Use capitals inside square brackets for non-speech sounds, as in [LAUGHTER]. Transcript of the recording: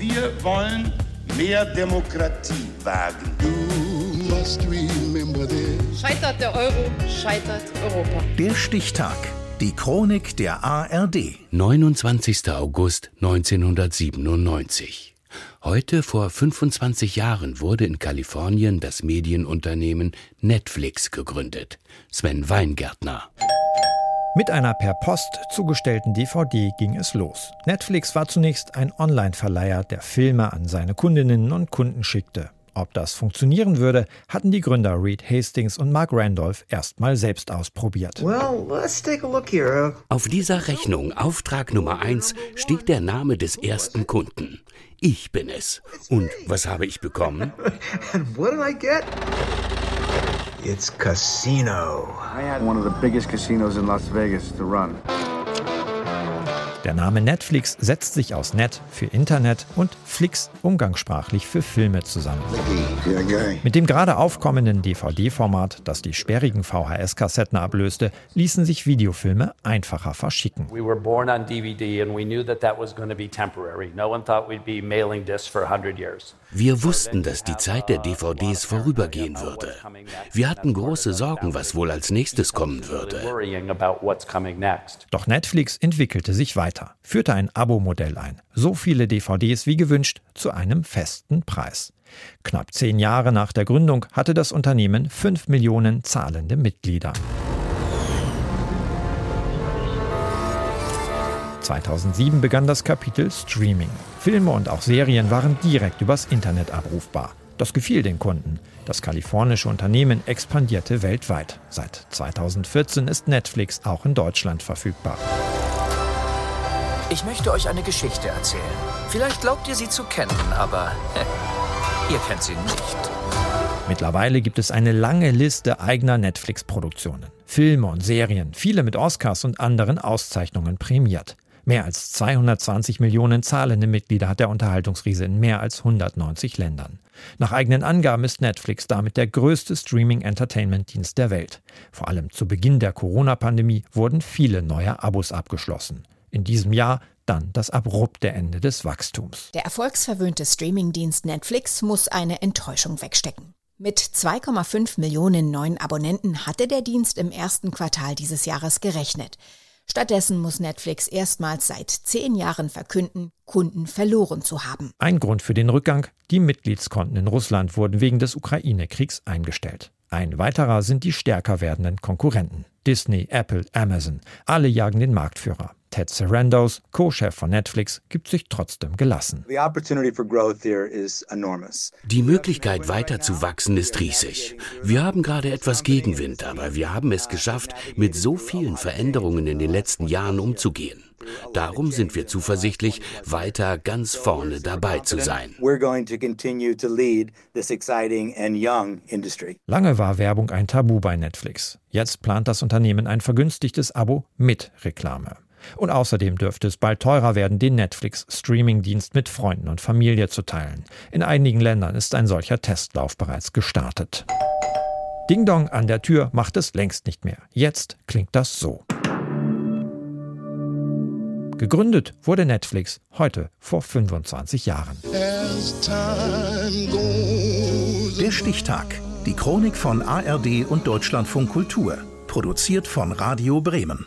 Wir wollen mehr Demokratie wagen. Scheitert der Euro, scheitert Europa. Der Stichtag. Die Chronik der ARD. 29. August 1997. Heute vor 25 Jahren wurde in Kalifornien das Medienunternehmen Netflix gegründet. Sven Weingärtner. Mit einer per Post zugestellten DVD ging es los. Netflix war zunächst ein Online-Verleiher, der Filme an seine Kundinnen und Kunden schickte. Ob das funktionieren würde, hatten die Gründer Reed Hastings und Mark Randolph erst mal selbst ausprobiert. Well, Auf dieser Rechnung, Auftrag Nummer 1, steht der Name des ersten Kunden. Ich bin es. Und was habe ich bekommen? [LAUGHS] It's casino. I had one of the biggest casinos in Las Vegas to run. Der Name Netflix setzt sich aus Net für Internet und Flix umgangssprachlich für Filme zusammen. Mit dem gerade aufkommenden DVD-Format, das die sperrigen VHS-Kassetten ablöste, ließen sich Videofilme einfacher verschicken. We were born on DVD and we knew that that was going to be temporary. No one thought we'd be mailing discs for 100 years. Wir wussten, dass die Zeit der DVDs vorübergehen würde. Wir hatten große Sorgen, was wohl als nächstes kommen würde. Doch Netflix entwickelte sich weiter, führte ein Abo-Modell ein. So viele DVDs wie gewünscht zu einem festen Preis. Knapp zehn Jahre nach der Gründung hatte das Unternehmen fünf Millionen zahlende Mitglieder. 2007 begann das Kapitel Streaming. Filme und auch Serien waren direkt übers Internet abrufbar. Das gefiel den Kunden. Das kalifornische Unternehmen expandierte weltweit. Seit 2014 ist Netflix auch in Deutschland verfügbar. Ich möchte euch eine Geschichte erzählen. Vielleicht glaubt ihr sie zu kennen, aber [LAUGHS] ihr kennt sie nicht. Mittlerweile gibt es eine lange Liste eigener Netflix-Produktionen. Filme und Serien, viele mit Oscars und anderen Auszeichnungen prämiert. Mehr als 220 Millionen zahlende Mitglieder hat der Unterhaltungsriese in mehr als 190 Ländern. Nach eigenen Angaben ist Netflix damit der größte Streaming-Entertainment-Dienst der Welt. Vor allem zu Beginn der Corona-Pandemie wurden viele neue Abos abgeschlossen. In diesem Jahr dann das abrupte Ende des Wachstums. Der erfolgsverwöhnte Streaming-Dienst Netflix muss eine Enttäuschung wegstecken. Mit 2,5 Millionen neuen Abonnenten hatte der Dienst im ersten Quartal dieses Jahres gerechnet. Stattdessen muss Netflix erstmals seit zehn Jahren verkünden, Kunden verloren zu haben. Ein Grund für den Rückgang, die Mitgliedskonten in Russland wurden wegen des Ukraine-Kriegs eingestellt. Ein weiterer sind die stärker werdenden Konkurrenten. Disney, Apple, Amazon. Alle jagen den Marktführer. Ted Sarandos, Co-Chef von Netflix, gibt sich trotzdem gelassen. Die Möglichkeit weiter zu wachsen ist riesig. Wir haben gerade etwas Gegenwind, aber wir haben es geschafft, mit so vielen Veränderungen in den letzten Jahren umzugehen. Darum sind wir zuversichtlich, weiter ganz vorne dabei zu sein. Lange war Werbung ein Tabu bei Netflix. Jetzt plant das Unternehmen ein vergünstigtes Abo mit Reklame. Und außerdem dürfte es bald teurer werden, den Netflix-Streaming-Dienst mit Freunden und Familie zu teilen. In einigen Ländern ist ein solcher Testlauf bereits gestartet. Ding Dong an der Tür macht es längst nicht mehr. Jetzt klingt das so. Gegründet wurde Netflix heute vor 25 Jahren. Der Stichtag. Die Chronik von ARD und Deutschlandfunk Kultur. Produziert von Radio Bremen.